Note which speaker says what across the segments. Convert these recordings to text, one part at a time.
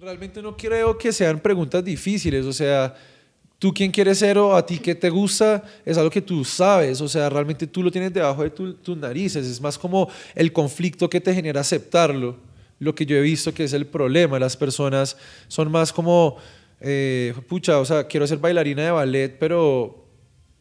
Speaker 1: Realmente no creo que sean preguntas difíciles, o sea, tú quién quieres ser o a ti qué te gusta, es algo que tú sabes, o sea, realmente tú lo tienes debajo de tus narices, es más como el conflicto que te genera aceptarlo, lo que yo he visto que es el problema, las personas son más como, eh, pucha, o sea, quiero ser bailarina de ballet, pero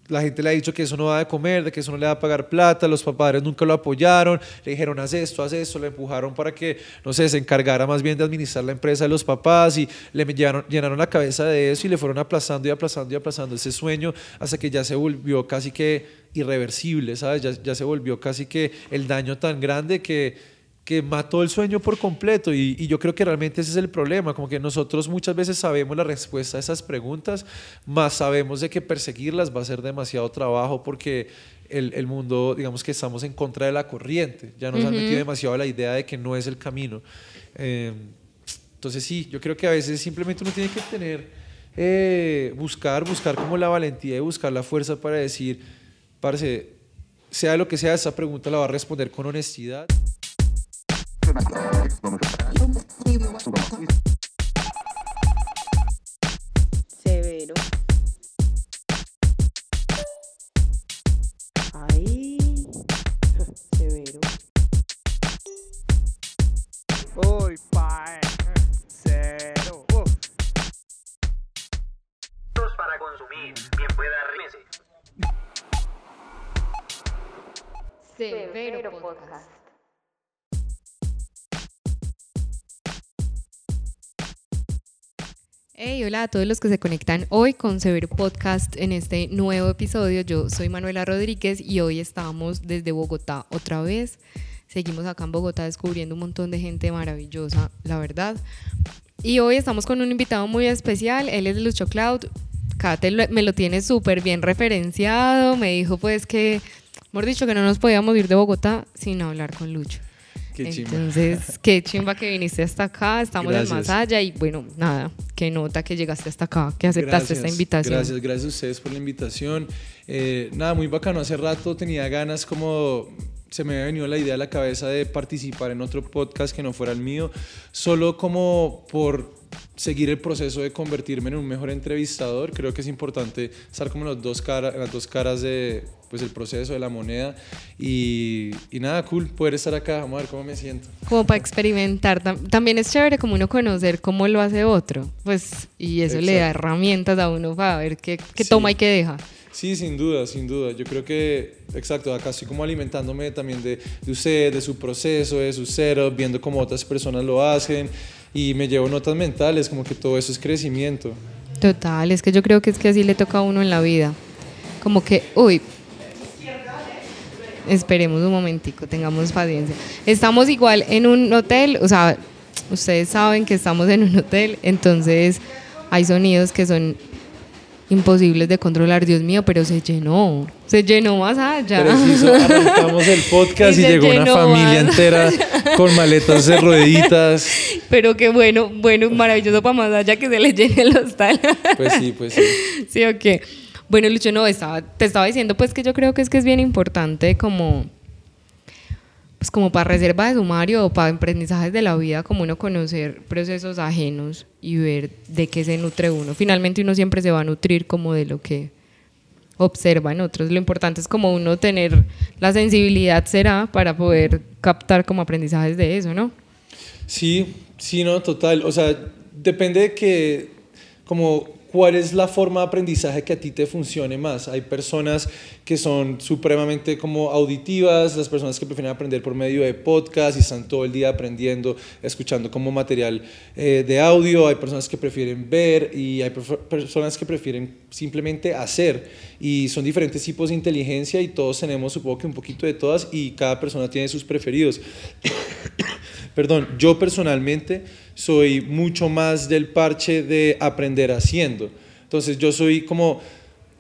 Speaker 1: la gente le ha dicho que eso no va a comer, de que eso no le va a pagar plata, los papás nunca lo apoyaron, le dijeron haz esto, haz esto, le empujaron para que, no sé, se encargara más bien de administrar la empresa de los papás y le llenaron, la cabeza de eso y le fueron aplazando y aplazando y aplazando ese sueño hasta que ya se volvió casi que irreversible, ¿sabes? Ya, ya se volvió casi que el daño tan grande que que mató el sueño por completo y, yo creo que realmente ese es el problema, como que nosotros muchas veces sabemos la respuesta a esas preguntas, más sabemos de que perseguirlas va a ser demasiado trabajo porque el, el mundo, digamos que estamos en contra de la corriente, ya nos han metido demasiado la idea de que no es el camino. Eh, entonces sí, yo creo que a veces simplemente uno tiene que tener, eh, buscar, buscar como la valentía y buscar la fuerza para decir, parece, sea lo que sea, esa pregunta la va a responder con honestidad.
Speaker 2: Severo. Ahí. Severo.
Speaker 3: Uy, pae. Cero. Uf.
Speaker 4: para consumir. Bien pueda rímese.
Speaker 2: Severo Podcast.
Speaker 5: Hey, hola a todos los que se conectan hoy con Severo Podcast en este nuevo episodio. Yo soy Manuela Rodríguez y hoy estamos desde Bogotá otra vez. Seguimos acá en Bogotá descubriendo un montón de gente maravillosa, la verdad. Y hoy estamos con un invitado muy especial. Él es de Lucho Cloud. Kate me lo tiene súper bien referenciado. Me dijo pues que, hemos dicho, que no nos podíamos ir de Bogotá sin hablar con Lucho. Entonces, qué chimba que viniste hasta acá, estamos en más allá y bueno, nada, qué nota que llegaste hasta acá, que aceptaste esta invitación.
Speaker 1: Gracias, gracias a ustedes por la invitación. Eh, nada, muy bacano, hace rato tenía ganas como se me había venido la idea a la cabeza de participar en otro podcast que no fuera el mío, solo como por seguir el proceso de convertirme en un mejor entrevistador. Creo que es importante estar como en las dos caras, las dos caras de pues el proceso de la moneda y, y, nada, cool poder estar acá, vamos a ver cómo me siento.
Speaker 5: Como para experimentar, también es chévere como uno conocer cómo lo hace otro, pues y eso le da herramientas a uno para ver qué, qué toma y qué deja.
Speaker 1: Sí, sin duda, sin duda. Yo creo que, exacto, acá estoy como alimentándome también de, de usted, de su proceso, de su cero, viendo cómo otras personas lo hacen y me llevo notas mentales, como que todo eso es crecimiento.
Speaker 5: Total, es que yo creo que es que así le toca a uno en la vida. Como que, uy, esperemos un momentico, tengamos paciencia. Estamos igual en un hotel, o sea, ustedes saben que estamos en un hotel, entonces hay sonidos que son imposibles de controlar, Dios mío, pero se llenó, se llenó más allá.
Speaker 1: Preciso, arrancamos el podcast y, llegó una familia entera con maletas de rueditas.
Speaker 5: Pero qué bueno, bueno, maravilloso para más allá que se le llene el hostal.
Speaker 1: Pues sí, pues sí.
Speaker 5: Sí, ok. Bueno, Lucho, no, estaba, te estaba diciendo pues que yo creo que es que es bien importante como pues como para reserva de sumario o para aprendizajes de la vida, como uno conocer procesos ajenos y ver de qué se nutre uno. Finalmente uno siempre se va a nutrir como de lo que observa en otros. Lo importante es como uno tener la sensibilidad será para poder captar como aprendizajes de eso, ¿no?
Speaker 1: Sí, sí, no, total. O sea, depende de que como cuál es la forma de aprendizaje que a ti te funcione más. Hay personas que son supremamente como auditivas, las personas que prefieren aprender por medio de podcast y están todo el día aprendiendo, escuchando como material eh, de audio, hay personas que prefieren ver y hay personas que prefieren simplemente hacer y son diferentes tipos de inteligencia y todos tenemos supongo que un poquito de todas y cada persona tiene sus preferidos. Perdón, yo personalmente soy mucho más del parche de aprender haciendo. Entonces yo soy como,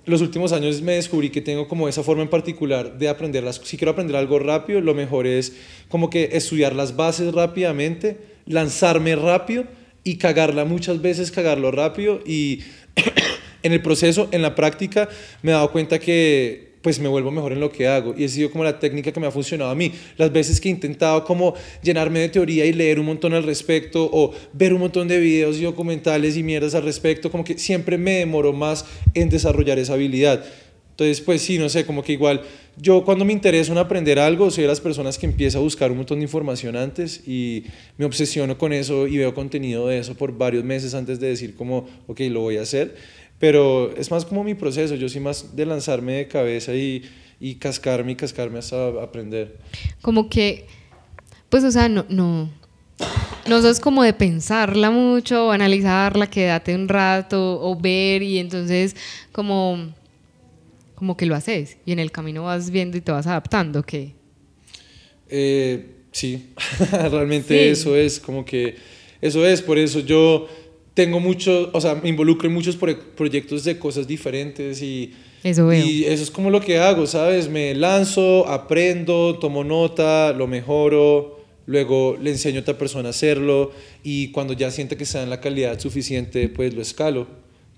Speaker 1: los últimos años me descubrí que tengo como esa forma en particular de aprender las Si quiero aprender algo rápido, lo mejor es como que estudiar las bases rápidamente, lanzarme rápido y cagarla muchas veces, cagarlo rápido y en el proceso, en la práctica, me he dado cuenta que pues me vuelvo mejor en lo que hago. Y ha sido como la técnica que me ha funcionado a mí. Las veces que he intentado como llenarme de teoría y leer un montón al respecto o ver un montón de videos y documentales y mierdas al respecto, como que siempre me demoro más en desarrollar esa habilidad. Entonces, pues sí, no sé, como que igual yo cuando me interesa en aprender algo, soy de las personas que empieza a buscar un montón de información antes y me obsesiono con eso y veo contenido de eso por varios meses antes de decir como, ok, lo voy a hacer. Pero es más como mi proceso, yo soy más de lanzarme de cabeza y, y cascarme y cascarme hasta aprender.
Speaker 5: Como que, pues, o sea, no, no, no sos como de pensarla mucho, analizarla, quédate un rato o ver y entonces como, como que lo haces y en el camino vas viendo y te vas adaptando, ¿qué?
Speaker 1: Eh, sí, realmente
Speaker 5: Sí.
Speaker 1: eso es, como que eso es, por eso yo tengo mucho, o sea, me involucro en muchos pro- proyectos de cosas diferentes y,
Speaker 5: Eso veo.
Speaker 1: y eso es como lo que hago, ¿sabes? Me lanzo, aprendo, tomo nota, lo mejoro, luego le enseño a otra persona a hacerlo y cuando ya siente que está en la calidad suficiente, pues lo escalo.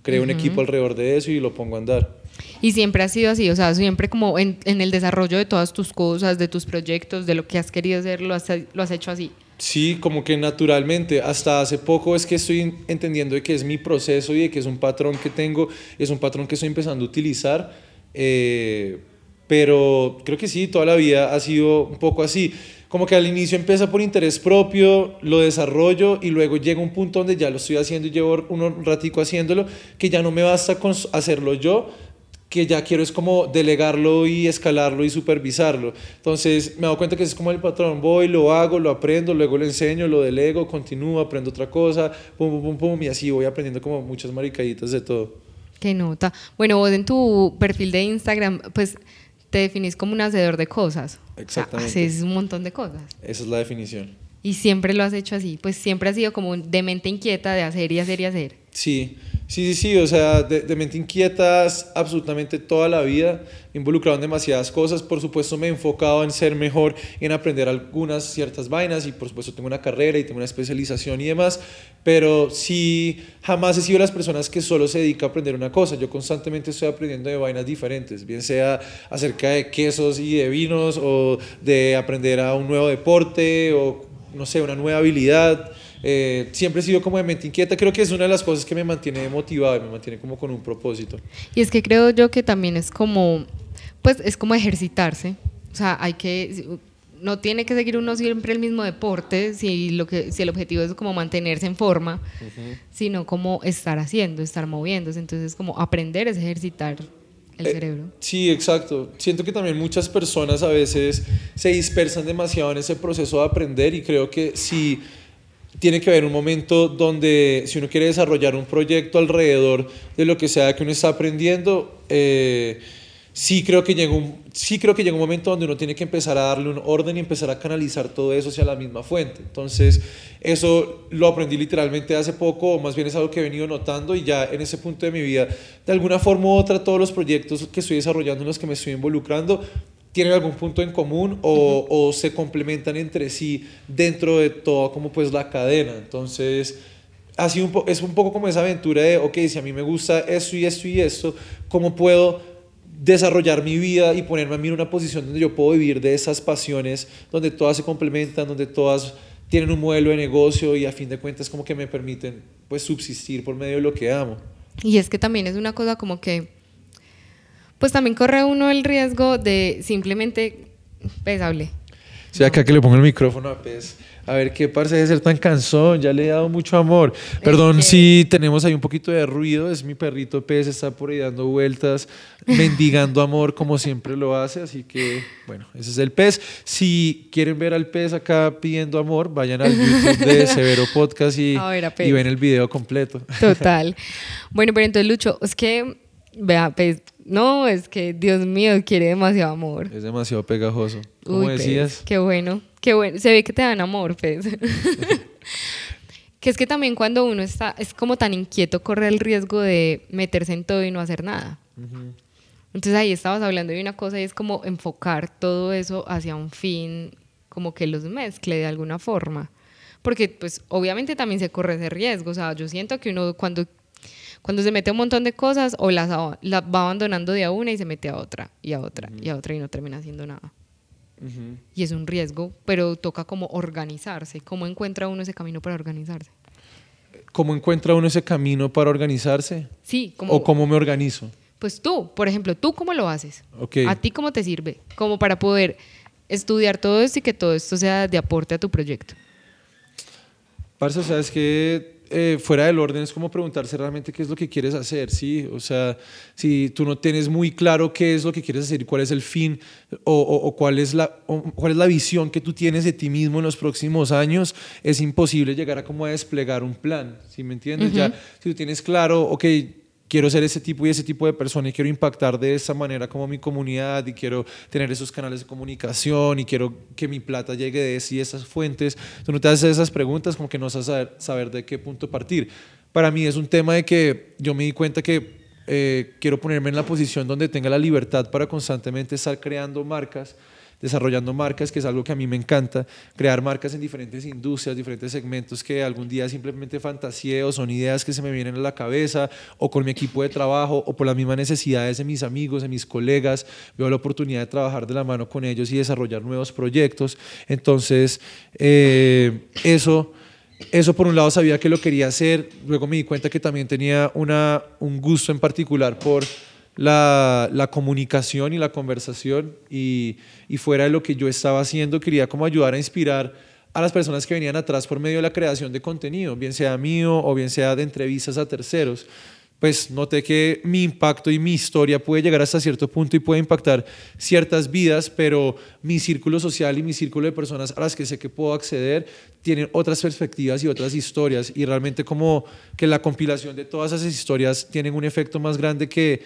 Speaker 1: Creo un equipo alrededor de eso y lo pongo a andar.
Speaker 5: Y siempre ha sido así, o sea, siempre como en, en el desarrollo de todas tus cosas, de tus proyectos, de lo que has querido hacer, lo has, lo has hecho así.
Speaker 1: Sí, como que naturalmente. Hasta hace poco es que estoy entendiendo de que es mi proceso y de que es un patrón que tengo, es un patrón que estoy empezando a utilizar. eh, pero creo que sí, toda la vida ha sido un poco así. Como que al inicio empieza por interés propio, lo desarrollo y luego llega un punto donde ya lo estoy haciendo y llevo un ratico haciéndolo, que ya no me basta con hacerlo yo, que ya quiero es como delegarlo y escalarlo y supervisarlo. Entonces me dado cuenta que es como el patrón, voy, lo hago, lo aprendo, luego lo enseño, lo delego, continúo, aprendo otra cosa, pum, pum, pum, pum, y así voy aprendiendo como muchas maricaditas de todo.
Speaker 5: Qué nota. Bueno, vos en tu perfil de Instagram, pues te definís como un hacedor de cosas. O sea,
Speaker 1: Exactamente.
Speaker 5: haces un montón de cosas.
Speaker 1: Esa es la definición.
Speaker 5: Y siempre lo has hecho así. Pues siempre has sido como de mente inquieta de hacer y hacer y hacer.
Speaker 1: Sí, sí, sí, sí, o sea, de, mente inquieta absolutamente toda la vida, involucrado en demasiadas cosas, por supuesto me he enfocado en ser mejor, en aprender algunas ciertas vainas y por supuesto tengo una carrera y tengo una especialización y demás, pero sí, jamás he sido las personas que solo se dedica a aprender una cosa, yo constantemente estoy aprendiendo de vainas diferentes, bien sea acerca de quesos y de vinos o de aprender a un nuevo deporte o no sé, una nueva habilidad. Eh, siempre he sido como de mente inquieta. Creo que es una de las cosas que me mantiene motivado y me mantiene como con un propósito.
Speaker 5: Y es que creo yo que también es como, pues es como ejercitarse. O sea, hay que, no tiene que seguir uno siempre el mismo deporte si, lo que, si el objetivo es como mantenerse en forma, sino como estar haciendo, estar moviéndose. Entonces, como aprender es ejercitar el
Speaker 1: Eh,
Speaker 5: cerebro.
Speaker 1: Sí, exacto. Siento que también muchas personas a veces se dispersan demasiado en ese proceso de aprender y creo que sí tiene que haber un momento donde si uno quiere desarrollar un proyecto alrededor de lo que sea que uno está aprendiendo, eh, sí creo que llega un sí creo que llega un momento donde uno tiene que empezar a darle un orden y empezar a canalizar todo eso hacia la misma fuente. Entonces, eso lo aprendí literalmente hace poco, o más bien es algo que he venido notando y ya en ese punto de mi vida, de alguna forma u otra, todos los proyectos que estoy desarrollando en los que me estoy involucrando tienen algún punto en común o, o se complementan entre sí dentro de toda como pues la cadena. Entonces, así un es un poco como esa aventura de, ok, si a mí me gusta esto y esto y esto, ¿cómo puedo desarrollar mi vida y ponerme a mí en una posición donde yo puedo vivir de esas pasiones, donde todas se complementan, donde todas tienen un modelo de negocio y a fin de cuentas como que me permiten pues subsistir por medio de lo que amo.
Speaker 5: Y es que también es una cosa como que, pues también corre uno el riesgo de simplemente, hable.
Speaker 1: Sí, acá que le pongo el micrófono a Pez. A ver qué parce de ser tan cansón, ya le he dado mucho amor. Perdón si tenemos ahí un poquito de ruido, es mi perrito Pez, está por ahí dando vueltas, mendigando amor como siempre lo hace, así que bueno, ese es el Pez. Si quieren ver al Pez acá pidiendo amor, vayan al YouTube de Severo Podcast y,
Speaker 5: A ver a Pez.
Speaker 1: y ven el video completo.
Speaker 5: Total. bueno, pero entonces Lucho, es que, vea, pues, no, es que Dios mío, quiere demasiado amor.
Speaker 1: Es demasiado pegajoso.
Speaker 5: Uy, pues,
Speaker 1: decías,
Speaker 5: qué bueno, qué bueno. Se ve que te dan amor, pues. que es que también cuando uno está, es como tan inquieto, corre el riesgo de meterse en todo y no hacer nada. Entonces ahí estabas hablando de una cosa y es como enfocar todo eso hacia un fin, como que los mezcle de alguna forma. Porque pues obviamente también se corre ese riesgo. O sea, yo siento que uno cuando, Cuando se mete a un montón de cosas o las, las va abandonando de a una y se mete a otra y a otra y a otra y no termina haciendo nada. Y es un riesgo, pero toca como organizarse. ¿Cómo encuentra uno ese camino para organizarse?
Speaker 1: ¿Cómo encuentra uno ese camino para organizarse?
Speaker 5: Sí, como...
Speaker 1: ¿O cómo me organizo?
Speaker 5: Pues tú, por ejemplo, ¿tú cómo lo haces?
Speaker 1: Ok.
Speaker 5: ¿A ti cómo te sirve? Como para poder estudiar todo esto y que todo esto sea de aporte a tu proyecto.
Speaker 1: Parce, o sea, es que eh, fuera del orden es como preguntarse realmente qué es lo que quieres hacer, ¿sí? O sea, si tú no tienes muy claro qué es lo que quieres hacer y cuál es el fin o, o- o cuál, es la, o cuál es la visión que tú tienes de ti mismo en los próximos años, es imposible llegar a como a desplegar un plan, ¿sí me entiendes? Ya, si tú tienes claro, ok, quiero ser ese tipo y ese tipo de persona y quiero impactar de esa manera como mi comunidad y quiero tener esos canales de comunicación y quiero que mi plata llegue de ese y esas fuentes. Tú no te haces esas preguntas como que no a saber, saber de qué punto partir. Para mí es un tema de que yo me di cuenta que eh, quiero ponerme en la posición donde tenga la libertad para constantemente estar creando marcas desarrollando marcas, que es algo que a mí me encanta, crear marcas en diferentes industrias, diferentes segmentos que algún día simplemente fantaseé o son ideas que se me vienen a la cabeza o con mi equipo de trabajo o por las mismas necesidades de mis amigos, de mis colegas, veo la oportunidad de trabajar de la mano con ellos y desarrollar nuevos proyectos. Entonces, eh, eso... Eso por un lado sabía que lo quería hacer, luego me di cuenta que también tenía una, un gusto en particular por la, comunicación y la conversación y, y fuera de lo que yo estaba haciendo quería como ayudar a inspirar a las personas que venían atrás por medio de la creación de contenido, bien sea mío o bien sea de entrevistas a terceros. Pues noté que mi impacto y mi historia puede llegar hasta cierto punto y puede impactar ciertas vidas, pero mi círculo social y mi círculo de personas a las que sé que puedo acceder tienen otras perspectivas y otras historias y realmente como que la compilación de todas esas historias tienen un efecto más grande que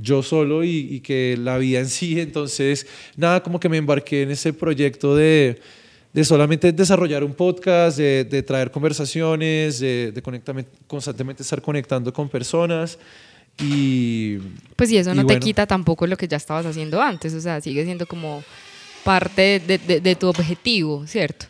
Speaker 1: yo solo y, y que la vida en sí. Entonces, nada, como que me embarqué en ese proyecto de, de solamente desarrollar un podcast, de, de traer conversaciones, de, de constantemente estar conectando con personas. Y
Speaker 5: Pues y eso
Speaker 1: Y
Speaker 5: no
Speaker 1: bueno.
Speaker 5: te quita tampoco lo que ya estabas haciendo antes, o sea, sigue siendo como parte de tu objetivo, ¿cierto?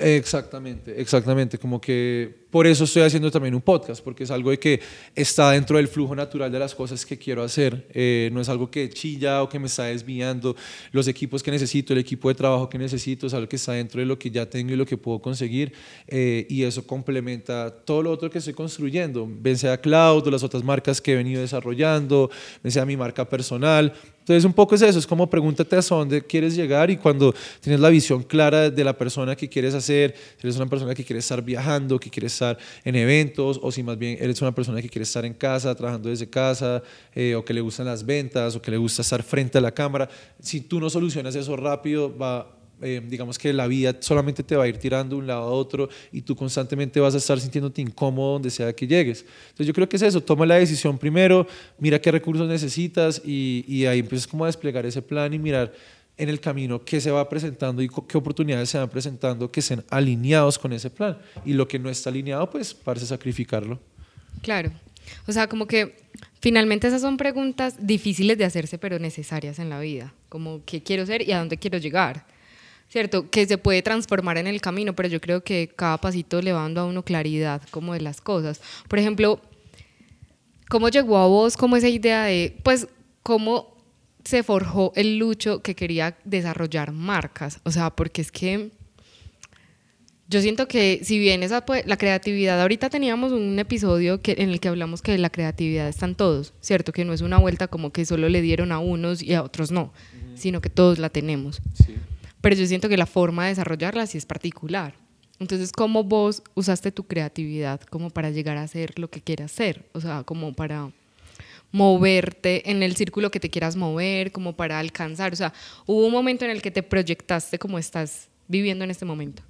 Speaker 1: Exactamente, exactamente. Como que por eso estoy haciendo también un podcast, porque es algo de que está dentro del flujo natural de las cosas que quiero hacer. Eh, no es algo que chilla o que me está desviando. Los equipos que necesito, el equipo de trabajo que necesito, es algo que está dentro de lo que ya tengo y lo que puedo conseguir. eh, y eso complementa todo lo otro que estoy construyendo. Bien sea Cloud o las otras marcas que he venido desarrollando, bien sea mi marca personal. Entonces, un poco es eso, es como pregúntate hasta dónde quieres llegar y cuando tienes la visión clara de la persona que quieres hacer, si eres una persona que quiere estar viajando, que quiere estar en eventos, o si más bien eres una persona que quiere estar en casa, trabajando desde casa, eh, o que le gustan las ventas, o que le gusta estar frente a la cámara, si tú no solucionas eso rápido, va, eh, digamos que la vida solamente te va a ir tirando de un lado a otro y tú constantemente vas a estar sintiéndote incómodo donde sea que llegues. Entonces yo creo que es eso, toma la decisión primero, mira qué recursos necesitas y, y ahí empiezas como a desplegar ese plan y mirar en el camino qué se va presentando y qué oportunidades se van presentando que estén alineados con ese plan. Y lo que no está alineado, pues parece sacrificarlo.
Speaker 5: Claro. O sea, como que finalmente esas son preguntas difíciles de hacerse, pero necesarias en la vida. Como qué quiero ser y a dónde quiero llegar. ¿Cierto? Que se puede transformar en el camino, pero yo creo que cada pasito le va dando a uno claridad como de las cosas. Por ejemplo, ¿cómo llegó a vos como esa idea de, pues, cómo se forjó el lucho que quería desarrollar marcas? O sea, porque es que yo siento que si bien esa pues, la creatividad, ahorita teníamos un episodio que, en el que hablamos que la creatividad está en todos, ¿cierto? Que no es una vuelta como que solo le dieron a unos y a otros no, sino que todos la tenemos. Pero yo siento que la forma de desarrollarla sí es particular. Entonces, ¿cómo vos usaste tu creatividad como para llegar a hacer lo que quieras hacer? O sea, como para moverte en el círculo que te quieras mover, como para alcanzar. O sea, hubo un momento en el que te proyectaste como estás viviendo en este momento.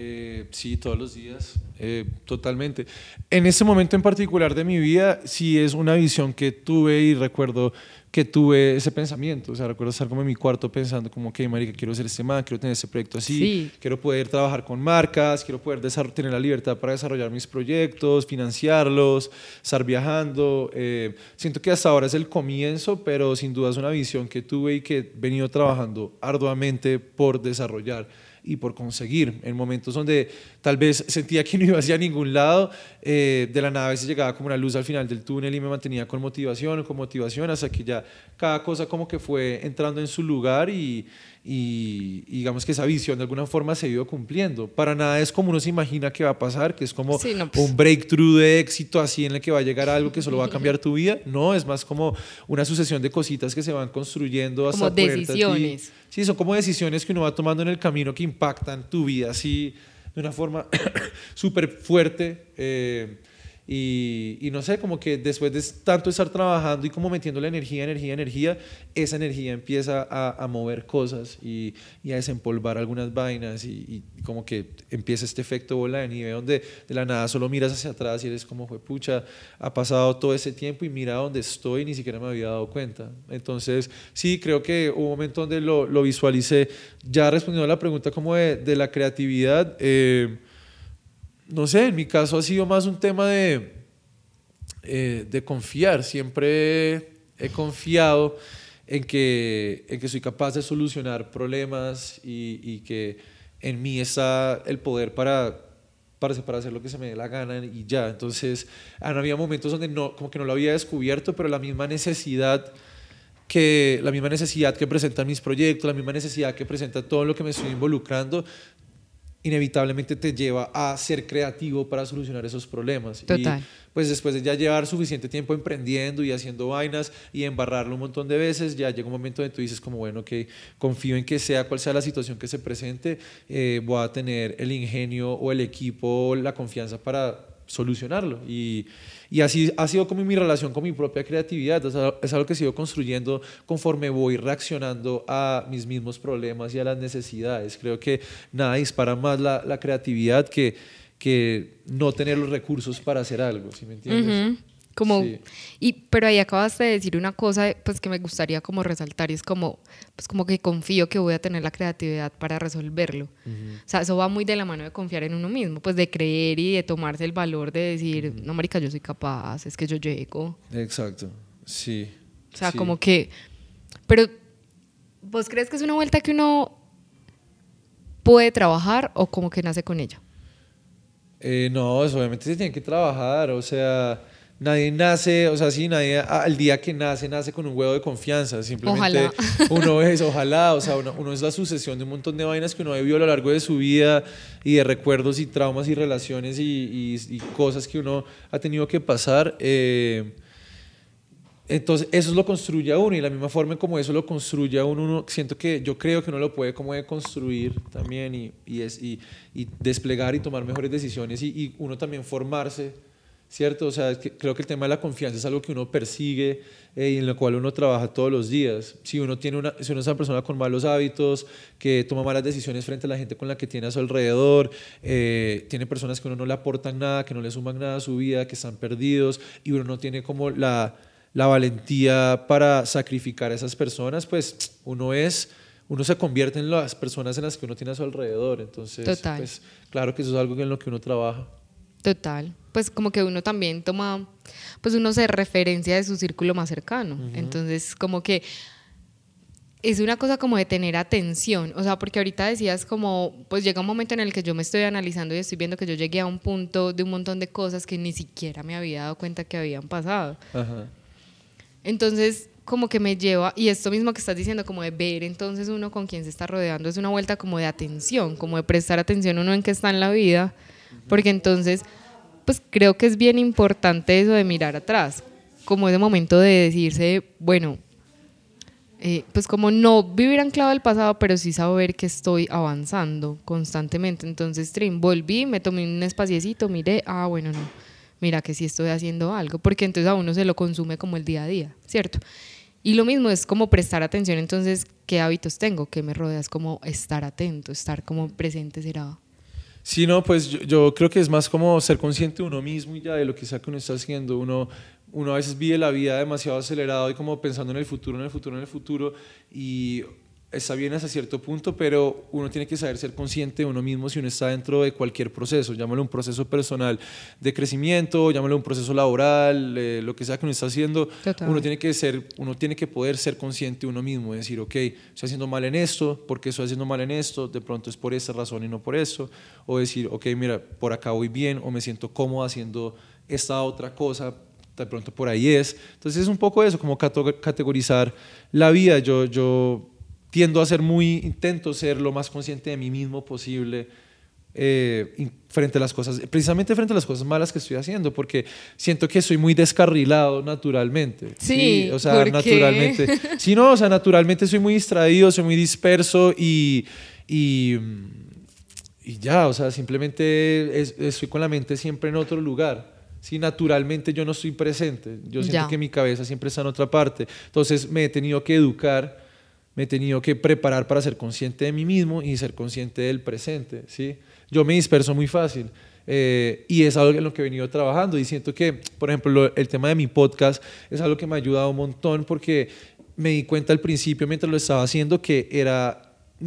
Speaker 1: Eh, sí, todos los días, eh, totalmente. En ese momento en particular de mi vida, sí es una visión que tuve y recuerdo que tuve ese pensamiento. O sea, recuerdo estar como en mi cuarto pensando como, ok, marica, quiero ser este man, quiero tener este proyecto así,
Speaker 5: Sí.
Speaker 1: quiero poder trabajar con marcas, quiero poder tener la libertad para desarrollar mis proyectos, financiarlos, estar viajando. Eh, siento que hasta ahora es el comienzo, pero sin duda es una visión que tuve y que he venido trabajando arduamente por desarrollar y por conseguir en momentos donde tal vez sentía que no iba hacia ningún lado, eh, de la nada a veces llegaba como una luz al final del túnel y me mantenía con motivación, con motivación, hasta que ya cada cosa como que fue entrando en su lugar y, y, y digamos que esa visión de alguna forma se ha ido cumpliendo. Para nada es como uno se imagina que va a pasar, que es como
Speaker 5: Sí, no, pues.
Speaker 1: un breakthrough de éxito así en el que va a llegar algo que solo va a cambiar tu vida. No, es más como una sucesión de cositas que se van construyendo hasta
Speaker 5: Como decisiones.
Speaker 1: Sí, son como decisiones que uno va tomando en el camino que impactan tu vida así de una forma súper fuerte. eh, y, y no sé, como que después de tanto estar trabajando y como metiendo la energía, energía, energía, esa energía empieza a, a mover cosas y, y a desempolvar algunas vainas y, y como que empieza este efecto bola de nieve donde de la nada solo miras hacia atrás y eres como, pucha, ha pasado todo ese tiempo y mira dónde estoy ni siquiera me había dado cuenta. Entonces, sí, creo que hubo un momento donde lo, lo visualicé. Ya respondiendo a la pregunta como de, de la creatividad, eh, no sé, en mi caso ha sido más un tema de, eh, de confiar. Siempre he confiado en que, en que soy capaz de solucionar problemas y, que en mí está el poder para, para, hacer lo que se me dé la gana y ya. Entonces, había momentos donde no, como que no lo había descubierto, pero la misma necesidad que la misma necesidad que presentan mis proyectos, la misma necesidad que presenta todo lo que me estoy involucrando, inevitablemente te lleva a ser creativo para solucionar esos problemas.
Speaker 5: Total.
Speaker 1: Y pues después de ya llevar suficiente tiempo emprendiendo y haciendo vainas y embarrarlo un montón de veces, ya llega un momento donde tú dices como, bueno, que confío en que sea cual sea la situación que se presente, eh, voy a tener el ingenio o el equipo, o la confianza para solucionarlo. Y, y así ha sido como mi relación con mi propia creatividad. Es algo, es algo que sigo construyendo conforme voy reaccionando a mis mismos problemas y a las necesidades. Creo que nada dispara más la, la creatividad que, que no tener los recursos para hacer algo, ¿sí me entiendes?
Speaker 5: Como,
Speaker 1: Sí.
Speaker 5: y, pero ahí acabas de decir una cosa pues que me gustaría como resaltar y es como, pues como que confío que voy a tener la creatividad para resolverlo. O sea, eso va muy de la mano de confiar en uno mismo, pues de creer y de tomarse el valor de decir, no, marica, yo soy capaz, es que yo llego.
Speaker 1: Exacto, sí.
Speaker 5: O sea,
Speaker 1: sí.
Speaker 5: como que, pero ¿vos crees que es una vuelta que uno puede trabajar o como que nace con ella?
Speaker 1: Eh, no, eso obviamente se tiene que trabajar, o sea, nadie nace, o sea, sí, nadie al día que nace, nace con un huevo de confianza, simplemente
Speaker 5: Ojalá.
Speaker 1: uno es, ojalá, o sea, uno, uno es la sucesión de un montón de vainas que uno vivió a lo largo de su vida y de recuerdos y traumas y relaciones y, y- y cosas que uno ha tenido que pasar. eh, entonces, eso lo construye a uno y la misma forma en como eso lo construye a uno, uno siento que yo creo que uno lo puede como de construir también y, y, es, y, desplegar y tomar mejores decisiones y uno también formarse, ¿cierto? O sea, que creo que el tema de la confianza es algo que uno persigue eh, y en lo cual uno trabaja todos los días. Si uno, tiene una, si uno es una persona con malos hábitos, que toma malas decisiones frente a la gente con la que tiene a su alrededor, eh, tiene personas que uno no le aportan nada, que no le suman nada a su vida, que están perdidos y uno no tiene como la la valentía para sacrificar a esas personas, pues uno es, uno se convierte en las personas en las que uno tiene a su alrededor. Entonces,
Speaker 5: Total.
Speaker 1: pues claro que eso es algo en lo que uno trabaja.
Speaker 5: Total. Pues como que uno también toma, pues uno se referencia de su círculo más cercano. Entonces, como que es una cosa como de tener atención. O sea, porque ahorita decías como, pues llega un momento en el que yo me estoy analizando y estoy viendo que yo llegué a un punto de un montón de cosas que ni siquiera me había dado cuenta que habían pasado.
Speaker 1: Ajá.
Speaker 5: Entonces, como que me lleva, y esto mismo que estás diciendo, como de ver entonces uno con quién se está rodeando, es una vuelta como de atención, como de prestar atención uno en qué está en la vida, porque entonces, pues creo que es bien importante eso de mirar atrás, como ese momento de decirse, bueno, eh, pues como no vivir anclado al pasado, pero sí saber que estoy avanzando constantemente. Entonces, Trim, volví, me tomé un espaciecito, miré, ah, bueno, no, mira que sí estoy haciendo algo, porque entonces a uno se lo consume como el día a día, ¿cierto? Y lo mismo es como prestar atención, entonces, ¿qué hábitos tengo? ¿Qué me rodeas? Como estar atento, estar como presente será.
Speaker 1: Sí, no, pues yo, yo creo que es más como ser consciente de uno mismo y ya de lo que sea que uno está haciendo. Uno, uno a veces vive la vida demasiado acelerado y como pensando en el futuro, en el futuro, en el futuro. Y está bien hasta cierto punto, pero uno tiene que saber ser consciente de uno mismo si uno está dentro de cualquier proceso, llámalo un proceso personal de crecimiento, llámalo un proceso laboral, eh, lo que sea que uno está haciendo,
Speaker 5: Total.
Speaker 1: uno tiene que ser, uno tiene que poder ser consciente de uno mismo, decir, ok, estoy haciendo mal en esto, ¿por qué estoy haciendo mal en esto? De pronto es por esta razón y no por eso, o decir, ok, mira, por acá voy bien, o me siento cómodo haciendo esta otra cosa, de pronto por ahí es. Entonces es un poco eso, como categorizar la vida. Yo, yo tiendo a ser muy, intento ser lo más consciente de mí mismo posible eh, in- frente a las cosas, precisamente frente a las cosas malas que estoy haciendo, porque siento que soy muy descarrilado naturalmente.
Speaker 5: Sí,
Speaker 1: o sea,
Speaker 5: ¿por qué?
Speaker 1: naturalmente. Sí, no, o sea, naturalmente soy muy distraído, soy muy disperso y, y, y ya, o sea, simplemente es- estoy con la mente siempre en otro lugar. Sí, naturalmente yo no estoy presente. Yo siento
Speaker 5: Ya.
Speaker 1: que mi cabeza siempre está en otra parte. Entonces me he tenido que educar, me he tenido que preparar para ser consciente de mí mismo y ser consciente del presente. ¿sí? Yo me disperso muy fácil. eh, y es algo en lo que he venido trabajando y siento que, por ejemplo, lo- el tema de mi podcast es algo que me ha ayudado un montón porque me di cuenta al principio mientras lo estaba haciendo que era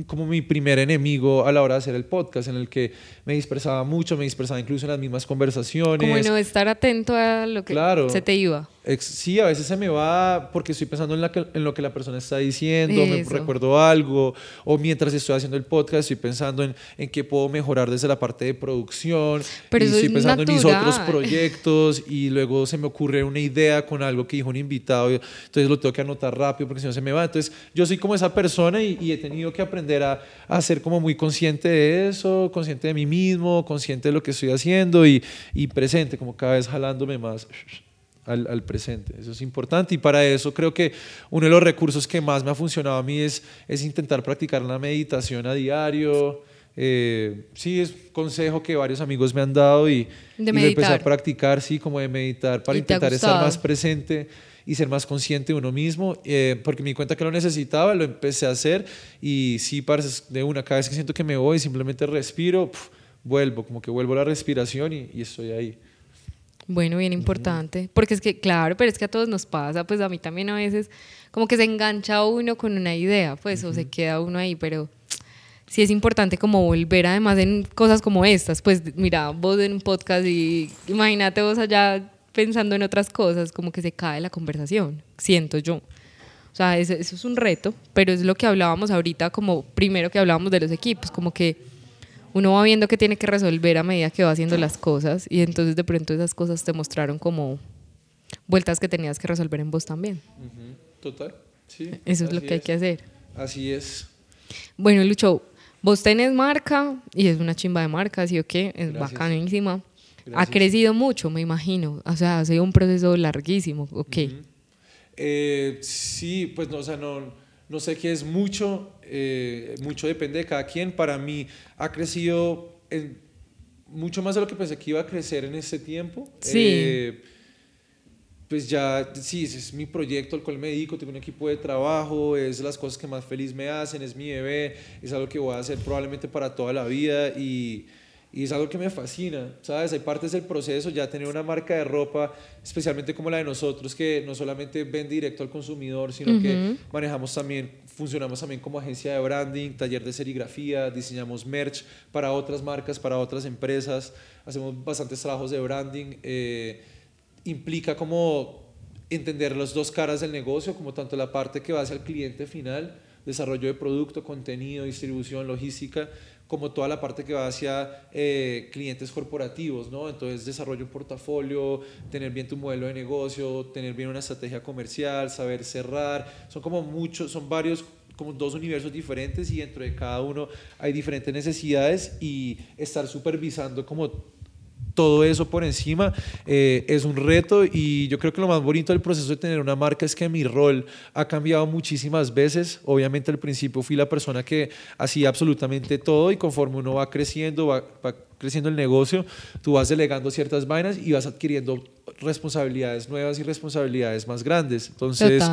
Speaker 1: como mi primer enemigo a la hora de hacer el podcast, en el que me dispersaba mucho, me dispersaba incluso en las mismas conversaciones.
Speaker 5: Como no estar atento a lo que
Speaker 1: Claro.
Speaker 5: se te iba.
Speaker 1: Sí, a veces se me va porque estoy pensando en, la que- en lo que la persona está diciendo, me recuerdo algo, o mientras estoy haciendo el podcast estoy pensando en, en qué puedo mejorar desde la parte de producción,
Speaker 5: Pero
Speaker 1: y estoy
Speaker 5: es
Speaker 1: pensando en mis otros
Speaker 5: natural.
Speaker 1: proyectos, y luego se me ocurre una idea con algo que dijo un invitado, entonces lo tengo que anotar rápido porque si no se me va. Entonces yo soy como esa persona y, y he tenido que aprender a, a ser como muy consciente de eso, consciente de mí mismo, consciente de lo que estoy haciendo y, y presente, como cada vez jalándome más al, al presente. Eso es importante y para eso creo que uno de los recursos que más me ha funcionado a mí es, es intentar practicar la meditación a diario. Eh, sí, es consejo que varios amigos me han dado y,
Speaker 5: De
Speaker 1: y lo empecé a practicar, sí, como de meditar para
Speaker 5: ¿Y te ha
Speaker 1: intentar estar más presente y ser más consciente de uno mismo, eh, porque me di cuenta que lo necesitaba, lo empecé a hacer y sí, de una, cada vez que siento que me voy, simplemente respiro, puf, vuelvo, como que vuelvo a la respiración y, y estoy ahí.
Speaker 5: Bueno, bien importante. Porque es que, claro, pero es que a todos nos pasa, pues a mí también a veces, como que se engancha uno con una idea, pues, o se queda uno ahí, pero sí es importante como volver además en cosas como estas. Pues mira, vos en un podcast y imagínate vos allá pensando en otras cosas, como que se cae la conversación, siento yo. O sea, eso, eso es un reto, pero es lo que hablábamos ahorita, como primero que hablábamos de los equipos, como que uno va viendo que tiene que resolver a medida que va haciendo las cosas y entonces de pronto esas cosas te mostraron como vueltas que tenías que resolver en vos también.
Speaker 1: Total, sí.
Speaker 5: Eso es lo que hay que hacer.
Speaker 1: Así es.
Speaker 5: Bueno, Lucho, vos tenés marca y es una chimba de marca, ¿sí o qué? Es
Speaker 1: Gracias.
Speaker 5: bacanísima. Ha crecido mucho, me imagino. O sea, ha sido un proceso larguísimo, ¿ok?
Speaker 1: Eh, sí, pues no, o sea, no, no sé qué es mucho, eh, mucho depende de cada quien. Para mí ha crecido en- mucho más de lo que pensé que iba a crecer en este tiempo.
Speaker 5: Sí.
Speaker 1: Eh, pues ya, sí, ese es mi proyecto al cual me dedico, tengo un equipo de trabajo, es las cosas que más feliz me hacen, es mi bebé, es algo que voy a hacer probablemente para toda la vida y, y es algo que me fascina, ¿sabes? Hay partes del proceso, ya tener una marca de ropa, especialmente como la de nosotros, que no solamente vende directo al consumidor, sino que manejamos también, funcionamos también como agencia de branding, taller de serigrafía, diseñamos merch para otras marcas, para otras empresas, hacemos bastantes trabajos de branding. eh, implica como entender las dos caras del negocio, como tanto la parte que va hacia el cliente final, desarrollo de producto, contenido, distribución, logística, como toda la parte que va hacia eh, clientes corporativos, ¿no? Entonces, desarrollo un portafolio, tener bien tu modelo de negocio, tener bien una estrategia comercial, saber cerrar, son como muchos, son varios como dos universos diferentes y dentro de cada uno hay diferentes necesidades y estar supervisando como todo eso por encima eh, es un reto y yo creo que lo más bonito del proceso de tener una marca es que mi rol ha cambiado muchísimas veces. Obviamente al principio fui la persona que hacía absolutamente todo y conforme uno va creciendo, va, va creciendo el negocio, tú vas delegando ciertas vainas y vas adquiriendo responsabilidades nuevas y responsabilidades más grandes. Entonces,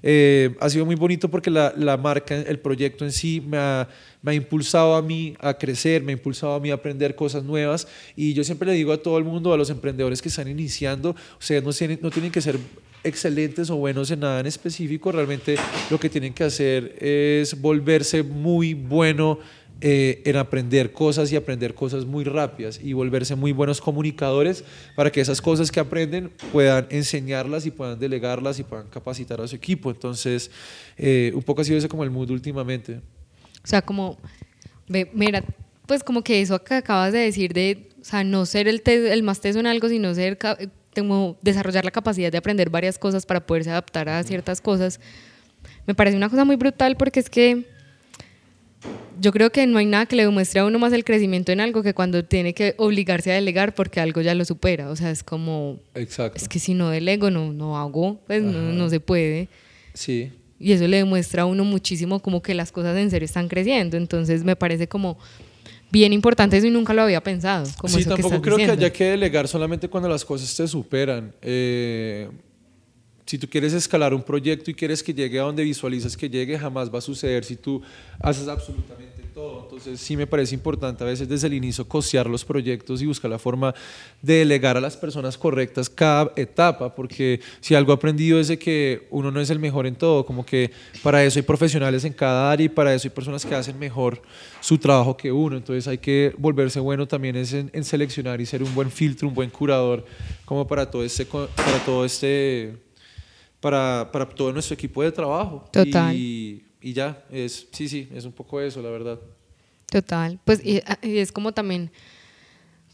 Speaker 1: eh, ha sido muy bonito porque la, la marca, el proyecto en sí me ha, me ha impulsado a mí a crecer, me ha impulsado a mí a aprender cosas nuevas. Y yo siempre le digo a todo el mundo, a los emprendedores que están iniciando, ustedes no tienen, no tienen que ser excelentes o buenos en nada en específico, realmente lo que tienen que hacer es volverse muy bueno eh, en aprender cosas y aprender cosas muy rápidas y volverse muy buenos comunicadores para que esas cosas que aprenden puedan enseñarlas y puedan delegarlas y puedan capacitar a su equipo. Entonces, eh, un poco ha sido ese como el mood últimamente.
Speaker 5: O sea, como, mira, pues como que eso que acabas de decir de, o sea, no ser el, el más teso en algo, sino ser, como desarrollar la capacidad de aprender varias cosas para poderse adaptar a ciertas cosas, me parece una cosa muy brutal porque es que yo creo que no hay nada que le demuestre a uno más el crecimiento en algo que cuando tiene que obligarse a delegar porque algo ya lo supera. O sea, es como,
Speaker 1: Exacto.
Speaker 5: es que si no delego, no, no hago, pues no, no se puede.
Speaker 1: Sí.
Speaker 5: Y eso le demuestra a uno muchísimo como que las cosas en serio están creciendo. Entonces me parece como bien importante eso y nunca lo había pensado. Como
Speaker 1: sí,
Speaker 5: eso
Speaker 1: tampoco creo que haya que delegar solamente cuando las cosas te superan. Eh, si tú quieres escalar un proyecto y quieres que llegue a donde visualizas que llegue, jamás va a suceder si tú haces absolutamente todo. Entonces sí me parece importante a veces desde el inicio costear los proyectos y buscar la forma de delegar a las personas correctas cada etapa, porque si algo he aprendido es de que uno no es el mejor en todo, como que para eso hay profesionales en cada área y para eso hay personas que hacen mejor su trabajo que uno. Entonces hay que volverse bueno también es en, en seleccionar y ser un buen filtro, un buen curador, como para todo este, para todo este para, para todo nuestro equipo de trabajo.
Speaker 5: Total.
Speaker 1: Y, y ya, es, sí, sí, es un poco eso, la verdad.
Speaker 5: Total. Pues y, es como también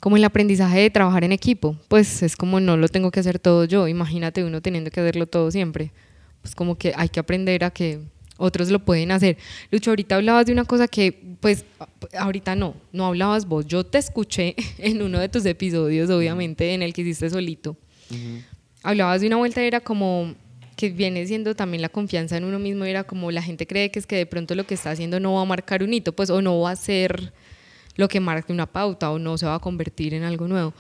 Speaker 5: como el aprendizaje de trabajar en equipo. Pues es como no lo tengo que hacer todo yo. Imagínate uno teniendo que hacerlo todo siempre. Pues como que hay que aprender a que otros lo pueden hacer. Lucho, ahorita hablabas de una cosa que, pues, ahorita no, no hablabas vos. Yo te escuché en uno de tus episodios, obviamente, en el que hiciste solito. Hablabas de una vuelta, era como que viene siendo también la confianza en uno mismo, era como la gente cree que es que de pronto lo que está haciendo no va a marcar un hito, pues, o no va a ser lo que marque una pauta, o no se va a convertir en algo nuevo.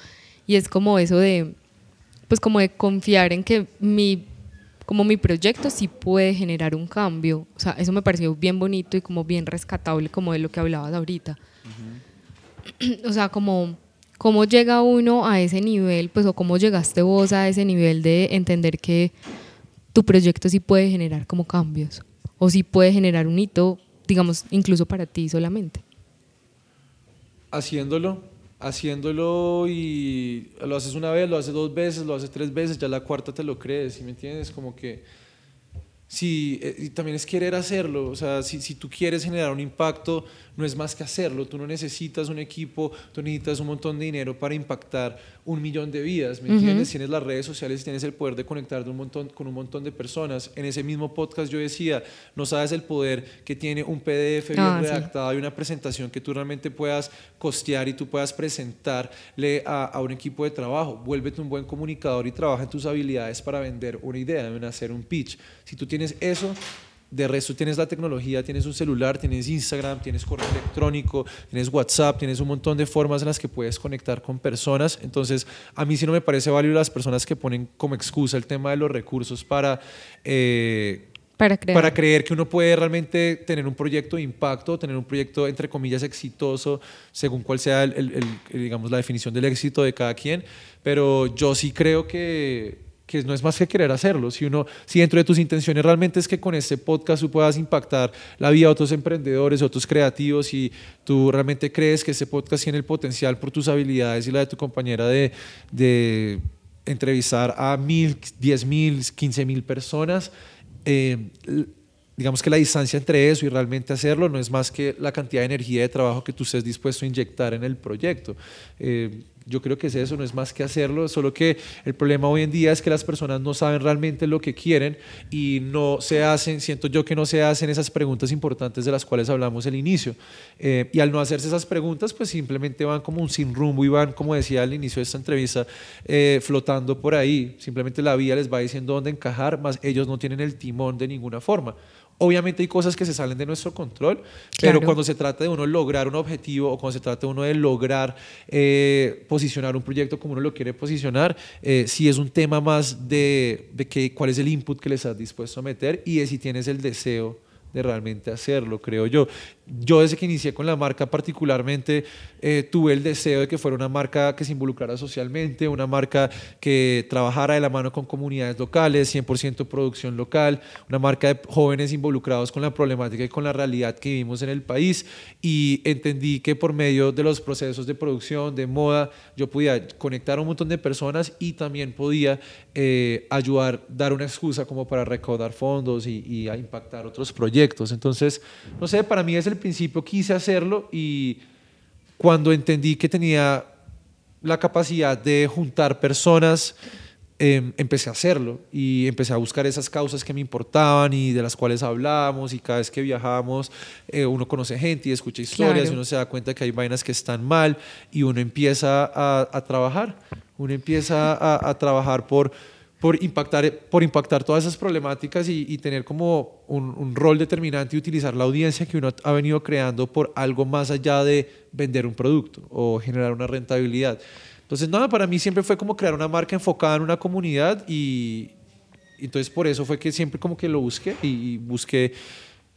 Speaker 5: Y es como eso de, pues, como de confiar en que mi, como mi proyecto sí puede generar un cambio. O sea, eso me pareció bien bonito y como bien rescatable, como de lo que hablabas ahorita. o sea, como cómo llega uno a ese nivel, pues, o cómo llegaste vos a ese nivel de entender que tu proyecto sí puede generar como cambios, o sí puede generar un hito, digamos, incluso para ti solamente.
Speaker 1: Haciéndolo, haciéndolo y lo haces una vez, lo haces dos veces, lo haces tres veces, ya la cuarta te lo crees, ¿sí me entiendes? Como que sí, eh, y también es querer hacerlo, o sea, si, si tú quieres generar un impacto, no es más que hacerlo, tú no necesitas un equipo, tú necesitas un montón de dinero para impactar un millón de vidas, ¿me entiendes? Tienes las redes sociales, tienes el poder de conectar de un montón, con un montón de personas. En ese mismo podcast yo decía, no sabes el poder que tiene un PDF bien
Speaker 5: Ah, sí.
Speaker 1: redactado y una presentación que tú realmente puedas costear y tú puedas presentarle a, a un equipo de trabajo. Vuélvete un buen comunicador y trabaja en tus habilidades para vender una idea, en hacer un pitch. Si tú tienes eso, de resto tienes la tecnología, tienes un celular, tienes Instagram, tienes correo electrónico, tienes WhatsApp, tienes un montón de formas en las que puedes conectar con personas. Entonces, a mí sí no me parece válido las personas que ponen como excusa el tema de los recursos para... eh,
Speaker 5: Para
Speaker 1: creer que uno puede realmente tener un proyecto de impacto, tener un proyecto entre comillas exitoso, según cuál sea el- el- el- digamos la definición del éxito de cada quien, pero yo sí creo que, que no es más que querer hacerlo. Si uno, si dentro de tus intenciones realmente es que con este podcast tú puedas impactar la vida de otros emprendedores, otros creativos, y tú realmente crees que este podcast tiene el potencial por tus habilidades y la de tu compañera de, entrevistar a mil, diez mil, quince mil personas, eh, digamos que la distancia entre eso y realmente hacerlo no es más que la cantidad de energía y de trabajo que tú estés dispuesto a inyectar en el proyecto. Eh, yo creo que es eso, no es más que hacerlo, solo que el problema hoy en día es que las personas no saben realmente lo que quieren y no se hacen, siento yo que no se hacen esas preguntas importantes de las cuales hablamos al inicio. Eh, y al no hacerse esas preguntas, pues simplemente van como un sin rumbo y van, como decía al inicio de esta entrevista, eh, flotando por ahí. Simplemente la vida les va diciendo dónde encajar, más ellos no tienen el timón de ninguna forma. Obviamente hay cosas que se salen de nuestro control, pero cuando se trata de uno lograr un objetivo o cuando se trata de uno de lograr eh, posicionar un proyecto como uno lo quiere posicionar, eh, sí es un tema más de, de que, cuál es el input que le estás dispuesto a meter y de si tienes el deseo de realmente hacerlo, creo yo. Yo desde que inicié con la marca particularmente eh, tuve el deseo de que fuera una marca que se involucrara socialmente, una marca que trabajara de la mano con comunidades locales, 100% producción local, una marca de jóvenes involucrados con la problemática y con la realidad que vivimos en el país y entendí que por medio de los procesos de producción, de moda, yo podía conectar a un montón de personas y también podía eh, ayudar, dar una excusa como para recaudar fondos y, y a impactar otros proyectos. Entonces, no sé, para mí desde el principio quise hacerlo y cuando entendí que tenía la capacidad de juntar personas, eh, empecé a hacerlo y empecé a buscar esas causas que me importaban y de las cuales hablábamos y cada vez que viajábamos eh, uno conoce gente y escucha historias
Speaker 5: Claro.
Speaker 1: y uno se da cuenta que hay vainas que están mal y uno empieza a, a trabajar, uno empieza a, a trabajar por, por, impactar, por impactar todas esas problemáticas y, y tener como un, un rol determinante y utilizar la audiencia que uno ha venido creando por algo más allá de vender un producto o generar una rentabilidad. Entonces, nada, para mí siempre fue como crear una marca enfocada en una comunidad y entonces por eso fue que siempre como que lo busqué y, y busqué,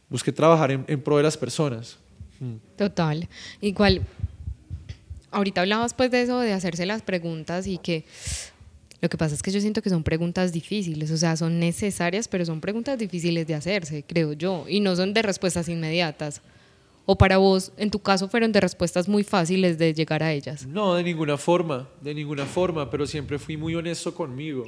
Speaker 1: busqué trabajar en, en pro de las personas. Mm.
Speaker 5: Total. Igual, ahorita hablabas pues de eso, de hacerse las preguntas y que lo que pasa es que yo siento que son preguntas difíciles, o sea, son necesarias, pero son preguntas difíciles de hacerse, creo yo, y no son de respuestas inmediatas. O para vos, en tu caso, fueron de respuestas muy fáciles de llegar a ellas.
Speaker 1: No, de ninguna forma, de ninguna forma, pero siempre fui muy honesto conmigo.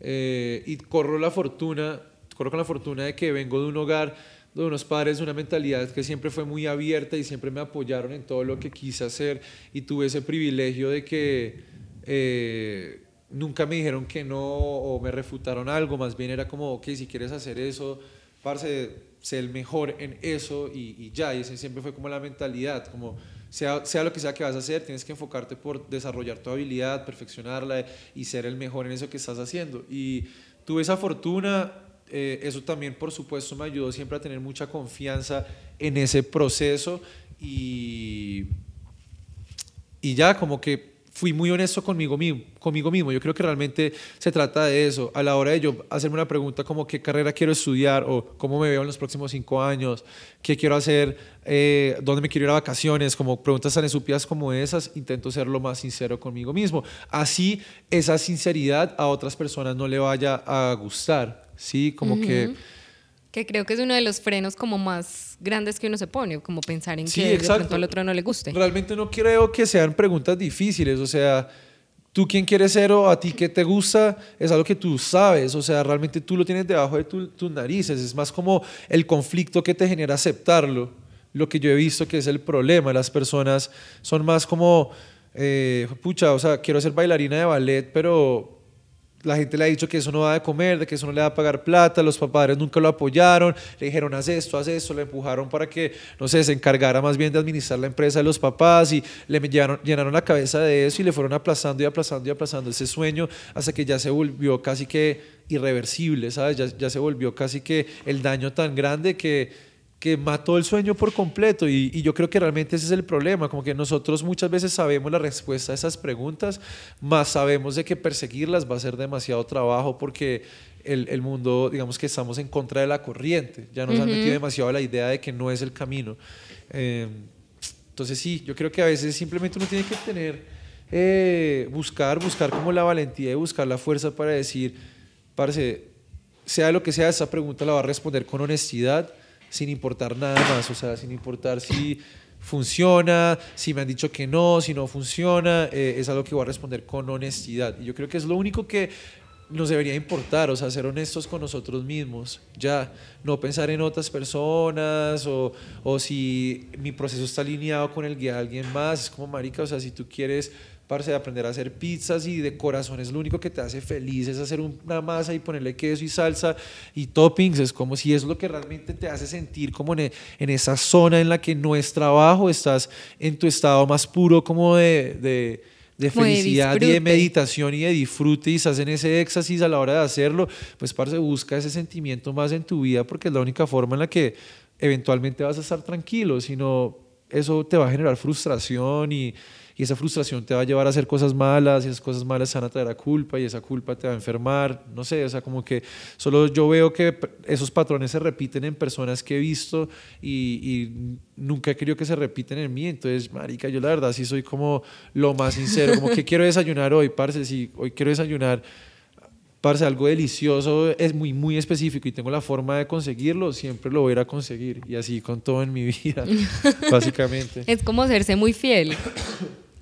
Speaker 1: Eh, y corro la fortuna, corro con la fortuna de que vengo de un hogar de unos padres de una mentalidad que siempre fue muy abierta y siempre me apoyaron en todo lo que quise hacer y tuve ese privilegio de que eh, nunca me dijeron que no o me refutaron algo, más bien era como, ok, si quieres hacer eso, parce, sé el mejor en eso y, ya, y ese siempre fue como la mentalidad, como sea, sea lo que sea que vas a hacer, tienes que enfocarte por desarrollar tu habilidad, perfeccionarla y ser el mejor en eso que estás haciendo. Y tuve esa fortuna, eh, eso también por supuesto me ayudó siempre a tener mucha confianza en ese proceso y, y ya como que fui muy honesto conmigo mismo, conmigo mismo. Yo creo que realmente se trata de eso. A la hora de yo hacerme una pregunta como qué carrera quiero estudiar o cómo me veo en los próximos cinco años, qué quiero hacer, eh, dónde me quiero ir a vacaciones, como preguntas tan estúpidas como esas, intento ser lo más sincero conmigo mismo. Así esa sinceridad a otras personas no le vaya a gustar, ¿sí? Como que...
Speaker 5: Que creo que es uno de los frenos como más grandes que uno se pone, como pensar en
Speaker 1: Sí,
Speaker 5: que de
Speaker 1: exacto.
Speaker 5: pronto al otro no le guste.
Speaker 1: Realmente no creo que sean preguntas difíciles, o sea, tú quién quieres ser o a ti qué te gusta es algo que tú sabes, o sea, realmente tú lo tienes debajo de tu- tus narices, es más como el conflicto que te genera aceptarlo, lo que yo he visto que es el problema, las personas son más como, eh, pucha, o sea, quiero ser bailarina de ballet, pero la gente le ha dicho que eso no da de comer, de que eso no le da a pagar plata, los padres nunca lo apoyaron, le dijeron haz esto, haz esto, le empujaron para que, no sé, se encargara más bien de administrar la empresa de los papás y le llenaron, la cabeza de eso y le fueron aplazando y aplazando y aplazando ese sueño hasta que ya se volvió casi que irreversible, ¿sabes? Ya se volvió casi que el daño tan grande que que mató el sueño por completo y, y yo creo que realmente ese es el problema, como que nosotros muchas veces sabemos la respuesta a esas preguntas, más sabemos de que perseguirlas va a ser demasiado trabajo porque el, el mundo, digamos que estamos en contra de la corriente, ya nos han metido demasiado la idea de que no es el camino. Eh, entonces sí, yo creo que a veces simplemente uno tiene que tener, eh, buscar, buscar como la valentía y buscar la fuerza para decir, parce, sea lo que sea, esa pregunta la va a responder con honestidad, sin importar nada más, o sea, sin importar si funciona, si me han dicho que no, si no funciona, eh, es algo que voy a responder con honestidad. Y yo creo que es lo único que nos debería importar, o sea, ser honestos con nosotros mismos, ya, no pensar en otras personas o, o si mi proceso está alineado con el guía de alguien más, es como marica, o sea, si tú quieres parce, de aprender a hacer pizzas y de corazón es lo único que te hace feliz, es hacer una masa y ponerle queso y salsa y toppings, es como si es lo que realmente te hace sentir como en, e- en esa zona en la que no es trabajo, estás en tu estado más puro como de, de, de
Speaker 5: Como de
Speaker 1: felicidad y de meditación y de disfrute y estás en ese éxtasis a la hora de hacerlo, pues parce, busca ese sentimiento más en tu vida porque es la única forma en la que eventualmente vas a estar tranquilo, sino eso te va a generar frustración y, y esa frustración te va a llevar a hacer cosas malas y esas cosas malas te van a traer a culpa y esa culpa te va a enfermar, no sé, o sea, como que solo yo veo que esos patrones se repiten en personas que he visto y, y nunca he querido que se repiten en mí, entonces, marica, yo la verdad sí soy como lo más sincero, como que quiero desayunar hoy, parce, si hoy quiero desayunar Parce, algo delicioso es muy, muy específico y tengo la forma de conseguirlo, siempre lo voy a ir a conseguir. Y así con todo en mi vida, básicamente.
Speaker 5: Es como serse muy fiel.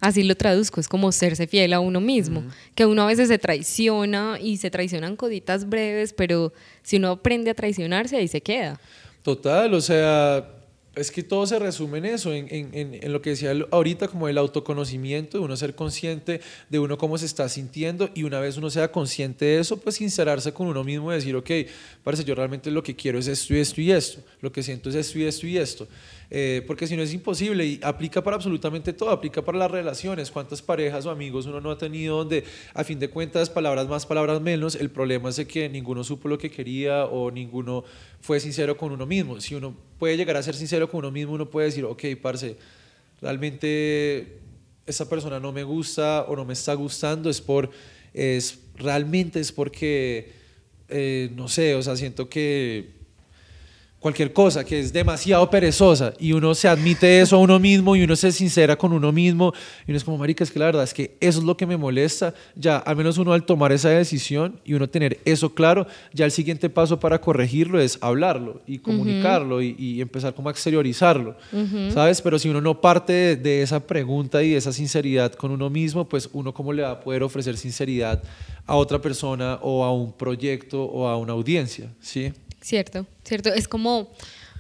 Speaker 5: Así lo traduzco, es como serse fiel a uno mismo. Que uno a veces se traiciona y se traicionan coditas breves, pero si uno aprende a traicionarse, ahí se queda.
Speaker 1: Total, o sea, es que todo se resume en eso, en, en- en- en lo que decía ahorita, como el autoconocimiento, de uno ser consciente de uno cómo se está sintiendo y una vez uno sea consciente de eso, pues sincerarse con uno mismo y decir, ok, parece yo realmente lo que quiero es esto y esto y esto, lo que siento es esto y esto y esto. Eh, porque si no es imposible y aplica para absolutamente todo, aplica para las relaciones, cuántas parejas o amigos uno no ha tenido donde a fin de cuentas palabras más, palabras menos, el problema es de que ninguno supo lo que quería o ninguno fue sincero con uno mismo. Si uno puede llegar a ser sincero con uno mismo, uno puede decir, ok, parce, realmente esa persona no me gusta o no me está gustando, es por, es, realmente es porque, eh, no sé, o sea, siento que cualquier cosa que es demasiado perezosa y uno se admite eso a uno mismo y uno se sincera con uno mismo y uno es como, marica, es que la verdad es que eso es lo que me molesta, ya al menos uno al tomar esa decisión y uno tener eso claro, ya el siguiente paso para corregirlo es hablarlo y comunicarlo y, y empezar como a exteriorizarlo, ¿sabes? Pero si uno no parte de, de esa pregunta y de esa sinceridad con uno mismo, pues uno cómo le va a poder ofrecer sinceridad a otra persona o a un proyecto o a una audiencia, ¿sí?
Speaker 5: Cierto, cierto. Es como,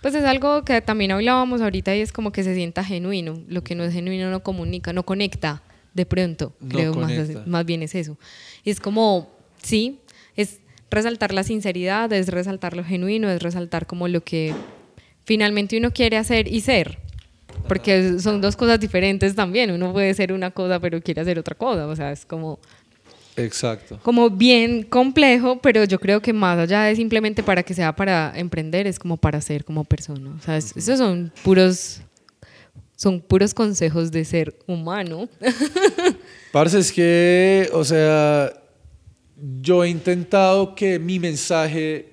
Speaker 5: pues es algo que también hablábamos ahorita y es como que se sienta genuino. Lo que no es genuino no comunica, no conecta de pronto.
Speaker 1: No
Speaker 5: creo más,
Speaker 1: conecta.
Speaker 5: más bien es eso. Y es como, sí, es resaltar la sinceridad, es resaltar lo genuino, es resaltar como lo que finalmente uno quiere hacer y ser. Porque son dos cosas diferentes también. Uno puede ser una cosa, pero quiere hacer otra cosa. O sea, es como,
Speaker 1: Exacto.
Speaker 5: como bien complejo, pero yo creo que más allá de simplemente para que sea para emprender, es como para ser como persona. O sea, es- esos son puros, son puros consejos de ser humano.
Speaker 1: Parce, es que, o sea, yo he intentado que mi mensaje,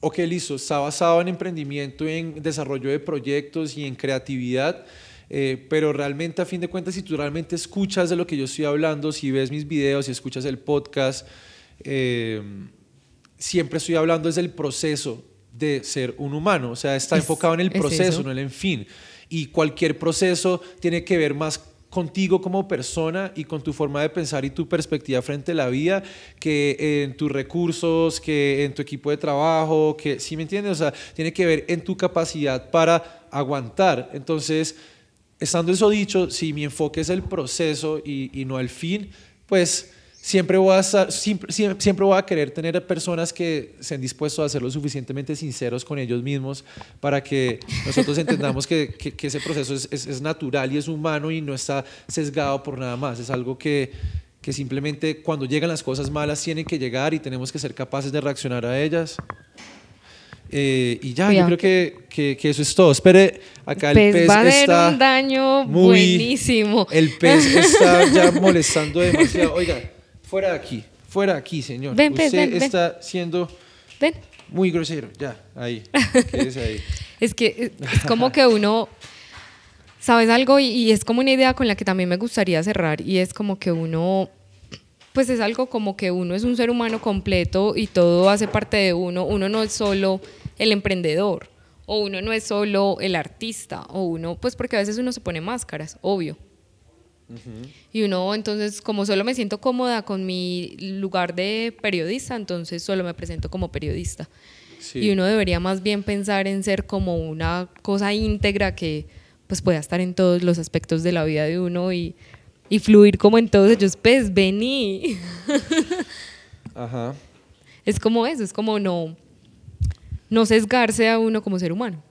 Speaker 1: ok, listo, está basado en emprendimiento, en desarrollo de proyectos y en creatividad, eh, pero realmente a fin de cuentas, si tú realmente escuchas de lo que yo estoy hablando, si ves mis videos, si escuchas el podcast, eh, siempre estoy hablando desde el proceso de ser un humano, o sea, está
Speaker 5: Es-
Speaker 1: enfocado en el
Speaker 5: es
Speaker 1: proceso,
Speaker 5: eso.
Speaker 1: no en el fin. Y cualquier proceso tiene que ver más contigo como persona y con tu forma de pensar y tu perspectiva frente a la vida que en tus recursos, que en tu equipo de trabajo, que, ¿sí me entiendes? O sea, tiene que ver en tu capacidad para aguantar. Entonces, estando eso dicho, si mi enfoque es el proceso y, no el fin, pues siempre voy a querer tener personas que estén dispuestos a ser lo suficientemente sinceros con ellos mismos para que nosotros entendamos que, ese proceso es, natural y es humano y no está sesgado por nada más. Es algo que simplemente cuando llegan las cosas malas tienen que llegar y tenemos que ser capaces de reaccionar a ellas. Eh, y ya, yo
Speaker 5: Cuidado.
Speaker 1: creo que, que- que eso es todo. Espere, acá el
Speaker 5: Pez
Speaker 1: pez
Speaker 5: va a hacer
Speaker 1: está
Speaker 5: un daño
Speaker 1: muy-
Speaker 5: buenísimo.
Speaker 1: El pez está ya molestando demasiado. Oiga, fuera de aquí, fuera de aquí, señor.
Speaker 5: Ven,
Speaker 1: Usted
Speaker 5: ven, ven.
Speaker 1: está siendo muy grosero. Ya, ahí. Quédese ahí.
Speaker 5: Es que eh, es como que uno, ¿sabes algo? Y, y es como una idea con la que también me gustaría cerrar y es como que uno, pues es algo como que uno es un ser humano completo y todo hace parte de uno. Uno no es solo el emprendedor o uno no es solo el artista o uno, pues porque a veces uno se pone máscaras, obvio. Y uno, entonces, como solo me siento cómoda con mi lugar de periodista, entonces solo me presento como periodista.
Speaker 1: Sí.
Speaker 5: Y uno debería más bien pensar en ser como una cosa íntegra que pues pueda estar en todos los aspectos de la vida de uno y, y fluir como en todos ellos. Pues vení.
Speaker 1: Ajá.
Speaker 5: Es como eso, es como no, no sesgarse a uno como ser humano.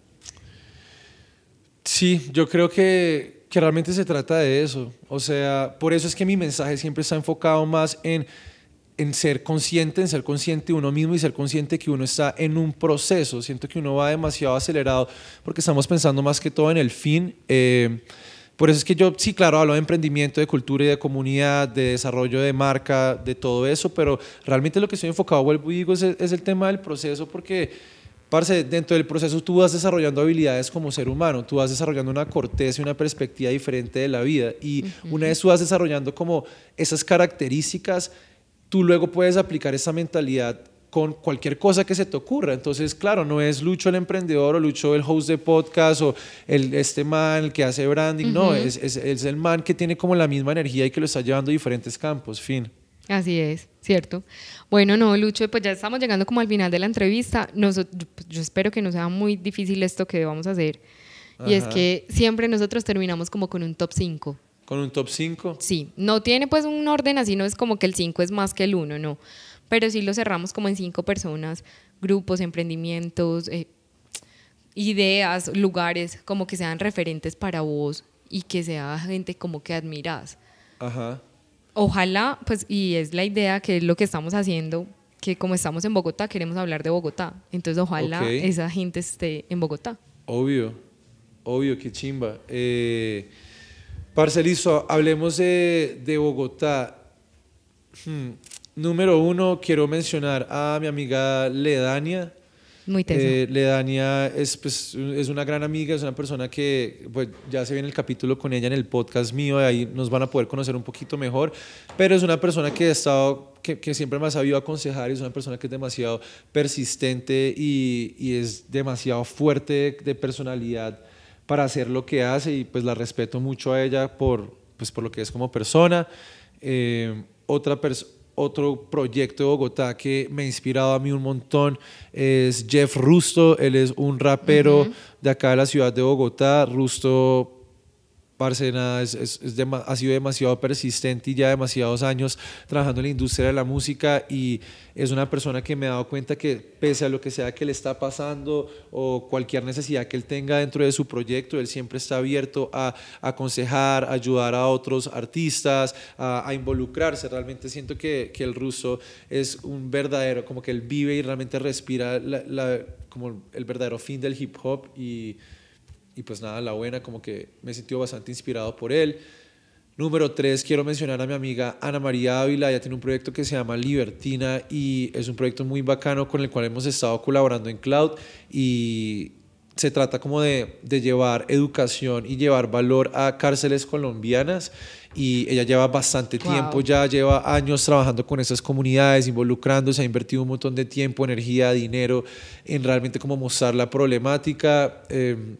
Speaker 1: Sí, yo creo que que realmente se trata de eso. O sea, por eso es que mi mensaje siempre está enfocado más en, en ser consciente, en ser consciente de uno mismo y ser consciente que uno está en un proceso. Siento que uno va demasiado acelerado porque estamos pensando más que todo en el fin. Eh, por eso es que yo, sí, claro, hablo de emprendimiento, de cultura y de comunidad, de desarrollo de marca, de todo eso, pero realmente lo que estoy enfocado, vuelvo y digo, es el, es el tema del proceso porque, parce, dentro del proceso tú vas desarrollando habilidades como ser humano, tú vas desarrollando una corteza y una perspectiva diferente de la vida y una vez tú vas desarrollando como esas características, tú luego puedes aplicar esa mentalidad con cualquier cosa que se te ocurra. Entonces, claro, no es Lucho el emprendedor o Lucho el host de podcast o el, este man el que hace branding, no, es, es, es el man que tiene como la misma energía y que lo está llevando a diferentes campos, fin.
Speaker 5: Así es, cierto. Bueno, no, Lucho, pues ya estamos llegando como al final de la entrevista. Noso- yo espero que no sea muy difícil esto que vamos a hacer. Y es que siempre nosotros terminamos como con un top 5.
Speaker 1: Con un top 5.
Speaker 5: Sí, no tiene pues un orden así, no es como que el 5 es más que el 1, no. Pero sí lo cerramos como en cinco personas, grupos, emprendimientos, eh, ideas, lugares, como que sean referentes para vos y que sea gente como que admirás.
Speaker 1: Ajá.
Speaker 5: Ojalá, pues, y es la idea que es lo que estamos haciendo, que como estamos en Bogotá, queremos hablar de Bogotá. Entonces, ojalá
Speaker 1: Ok.
Speaker 5: esa gente esté en Bogotá.
Speaker 1: Obvio, obvio, qué chimba. Eh, parce, listo, hablemos de, de Bogotá. Hmm, Número uno, quiero mencionar a mi amiga Ledania.
Speaker 5: Muy.
Speaker 1: Eh, Ledania es, pues, es una gran amiga, es una persona que pues, ya se viene el capítulo con ella en el podcast mío, y ahí nos van a poder conocer un poquito mejor, pero es una persona que, ha estado, que, que siempre me ha sabido aconsejar, y es una persona que es demasiado persistente y, y es demasiado fuerte de, de personalidad para hacer lo que hace y pues la respeto mucho a ella por, pues, por lo que es como persona. Eh, otra persona otro proyecto de Bogotá que me ha inspirado a mí un montón es Jeff Rusto. Él es un rapero de acá de la ciudad de Bogotá. Rusto, parce, nada, es, es- es dema- ha sido demasiado persistente y ya demasiados años trabajando en la industria de la música y es una persona que me he dado cuenta que pese a lo que sea que le está pasando o cualquier necesidad que él tenga dentro de su proyecto, él siempre está abierto a aconsejar, a ayudar a otros artistas, a, a involucrarse. Realmente siento que, que el ruso es un verdadero, como que él vive y realmente respira la- la- como el verdadero fin del hip hop y y pues nada, la buena, como que me sentido bastante inspirado por él. Número tres, quiero mencionar a mi amiga Ana María Ávila, ella tiene un proyecto que se llama Libertina y es un proyecto muy bacano con el cual hemos estado colaborando en Cloud y se trata como de, de llevar educación y llevar valor a cárceles colombianas y ella lleva bastante
Speaker 5: Wow.
Speaker 1: tiempo ya lleva años trabajando con esas comunidades, involucrándose, ha invertido un montón de tiempo, energía, dinero en realmente como mostrar la problemática. Eh,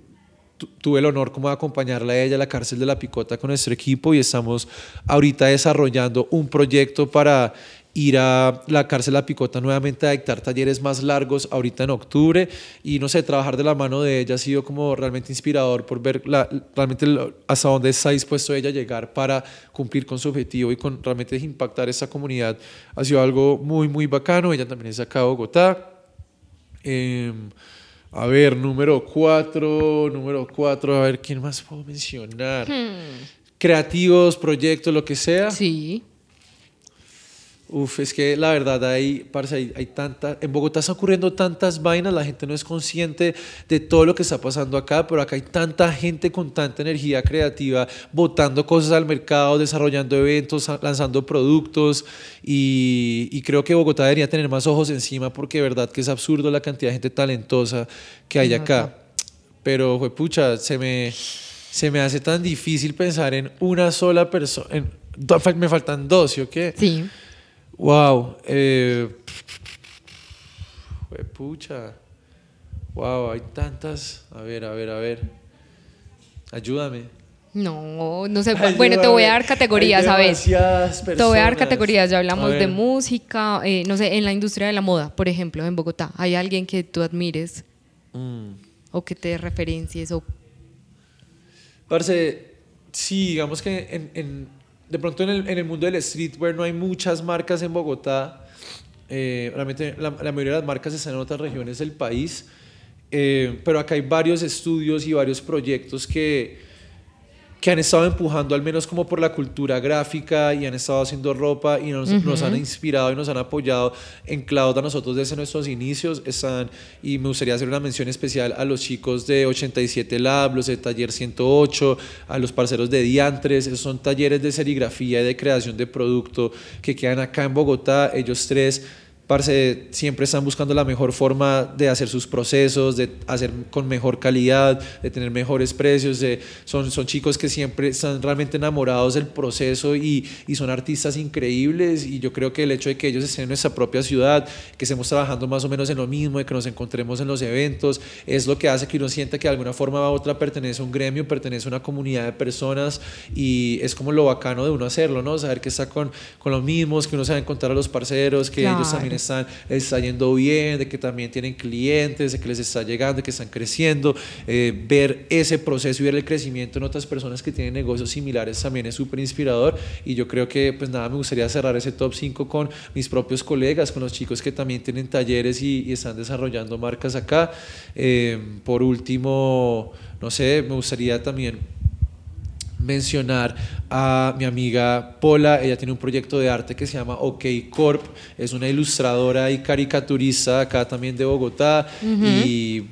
Speaker 1: tuve el honor como de acompañarla a ella a la cárcel de la Picota con nuestro equipo y estamos ahorita desarrollando un proyecto para ir a la cárcel de la Picota nuevamente a dictar talleres más largos ahorita en octubre y no sé, trabajar de la mano de ella ha sido como realmente inspirador por ver la- realmente hasta dónde está dispuesto ella a llegar para cumplir con su objetivo y con realmente impactar esa comunidad. Ha sido algo muy, muy bacano. Ella también es acá de Bogotá. Em, a ver, número cuatro, número cuatro, a ver, ¿quién más puedo mencionar? Creativos, proyectos, lo que sea.
Speaker 5: Sí.
Speaker 1: Uf, es que la verdad hay, parce, hay, hay tanta, en Bogotá está ocurriendo tantas vainas, la gente no es consciente de todo lo que está pasando acá, pero acá hay tanta gente con tanta energía creativa, botando cosas al mercado, desarrollando eventos, lanzando productos y, y creo que Bogotá debería tener más ojos encima porque de verdad que es absurdo la cantidad de gente talentosa que hay acá. Pero, pucha, se me, se me hace tan difícil pensar en una sola persona. Me faltan dos, ¿sí o qué?
Speaker 5: Sí.
Speaker 1: Wow. Eh, pucha. Wow, hay tantas. A ver, a ver, a ver. Ayúdame.
Speaker 5: No, no sé. bueno, te voy a dar categorías, ¿sabes? Te voy a dar categorías. Ya hablamos de música, eh, no sé, en la industria de la moda, por ejemplo, en Bogotá. ¿Hay alguien que tú admires
Speaker 1: Mm.
Speaker 5: o que te referencies? O...
Speaker 1: Parce, sí, digamos que en, en- de pronto en el, mundo del streetwear no hay muchas marcas en Bogotá. Eh, realmente la, la mayoría de las marcas están en otras regiones del país. Eh, pero acá hay varios estudios y varios proyectos que, que han estado empujando al menos como por la cultura gráfica y han estado haciendo ropa y nos, nos han inspirado y nos han apoyado en Cloud a nosotros desde nuestros inicios. Están, y me gustaría hacer una mención especial a los chicos de 87 Lab, los de Taller 108, a los parceros de Diantres. Esos son talleres de serigrafía y de creación de producto que quedan acá en Bogotá. Ellos tres parce, siempre están buscando la mejor forma de hacer sus procesos, de hacer con mejor calidad, de tener mejores precios. De, son, son chicos que siempre están realmente enamorados del proceso y, y, son artistas increíbles. Y yo creo que el hecho de que ellos estén en nuestra propia ciudad, que estemos trabajando más o menos en lo mismo, de que nos encontremos en los eventos, es lo que hace que uno sienta que de alguna forma u otra pertenece a un gremio, pertenece a una comunidad de personas y es como lo bacano de uno hacerlo, ¿no? Saber que está con, con los mismos, que uno a encontrar a los parceros, que
Speaker 5: Claro.
Speaker 1: ellos también están, les está yendo bien, de que también tienen clientes, de que les está llegando, de que están creciendo. Eh, ver ese proceso y ver el crecimiento en otras personas que tienen negocios similares también es súper inspirador. Y yo creo que, pues nada, me gustaría cerrar ese top 5 con mis propios colegas, con los chicos que también tienen talleres y, y están desarrollando marcas acá. Eh, por último, no sé, me gustaría también mencionar a mi amiga Pola, ella tiene un proyecto de arte que se llama OK Corp, es una ilustradora y caricaturista acá también de Bogotá. Y,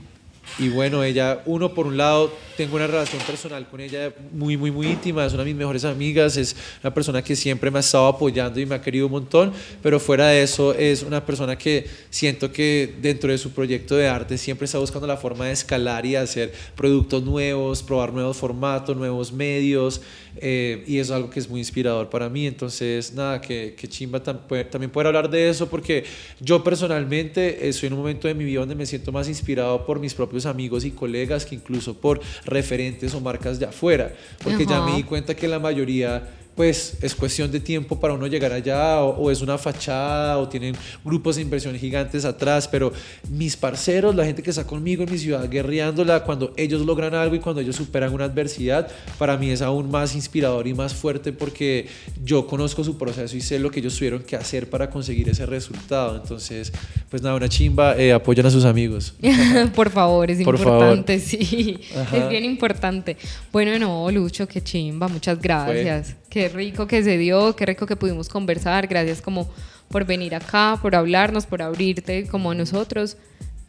Speaker 1: y bueno, ella, uno por un lado, tengo una relación personal con ella muy, muy, muy íntima, es una de mis mejores amigas, es una persona que siempre me ha estado apoyando y me ha querido un montón, pero fuera de eso es una persona que siento que dentro de su proyecto de arte siempre está buscando la forma de escalar y hacer productos nuevos, probar nuevos formatos, nuevos medios, eh, y es algo que es muy inspirador para mí, entonces nada, que, que chimba tam- poder- también poder hablar de eso, porque yo personalmente estoy en un momento de mi vida donde me siento más inspirado por mis propios amigos y colegas que incluso por referentes o marcas de afuera, porque ya me di cuenta que la mayoría pues es cuestión de tiempo para uno llegar allá o, o es una fachada o tienen grupos de inversión gigantes atrás, pero mis parceros, la gente que está conmigo en mi ciudad guerreándola, cuando ellos logran algo y cuando ellos superan una adversidad, para mí es aún más inspirador y más fuerte porque yo conozco su proceso y sé lo que ellos tuvieron que hacer para conseguir ese resultado. Entonces, pues nada, una chimba, eh, apoyan a sus amigos.
Speaker 5: Por favor, es
Speaker 1: Por
Speaker 5: importante, sí.
Speaker 1: Ajá.
Speaker 5: Es bien importante. Bueno, no, Lucho, qué chimba, muchas gracias. Qué rico que se dio, qué rico que pudimos conversar. Gracias como por venir acá, por hablarnos, por abrirte como a nosotros.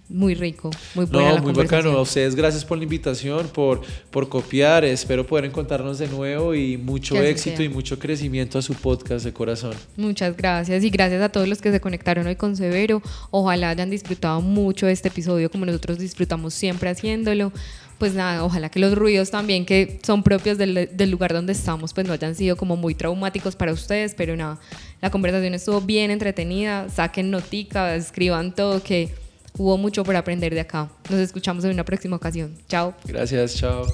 Speaker 5: Muy rico, muy buena
Speaker 1: No,
Speaker 5: la
Speaker 1: muy bacano. A ustedes gracias por la invitación, por, por copiar. Espero poder encontrarnos de nuevo y mucho éxito
Speaker 5: sea.
Speaker 1: y mucho crecimiento a su podcast de corazón.
Speaker 5: Muchas gracias y gracias a todos los que se conectaron hoy con Severo. Ojalá hayan disfrutado mucho este episodio como nosotros disfrutamos siempre haciéndolo. Pues nada, ojalá que los ruidos también que son propios del, del lugar donde estamos pues no hayan sido como muy traumáticos para ustedes, pero nada, la conversación estuvo bien entretenida. Saquen notica, escriban todo que hubo mucho por aprender de acá. Nos escuchamos en una próxima ocasión. Chao.
Speaker 1: Gracias, chao.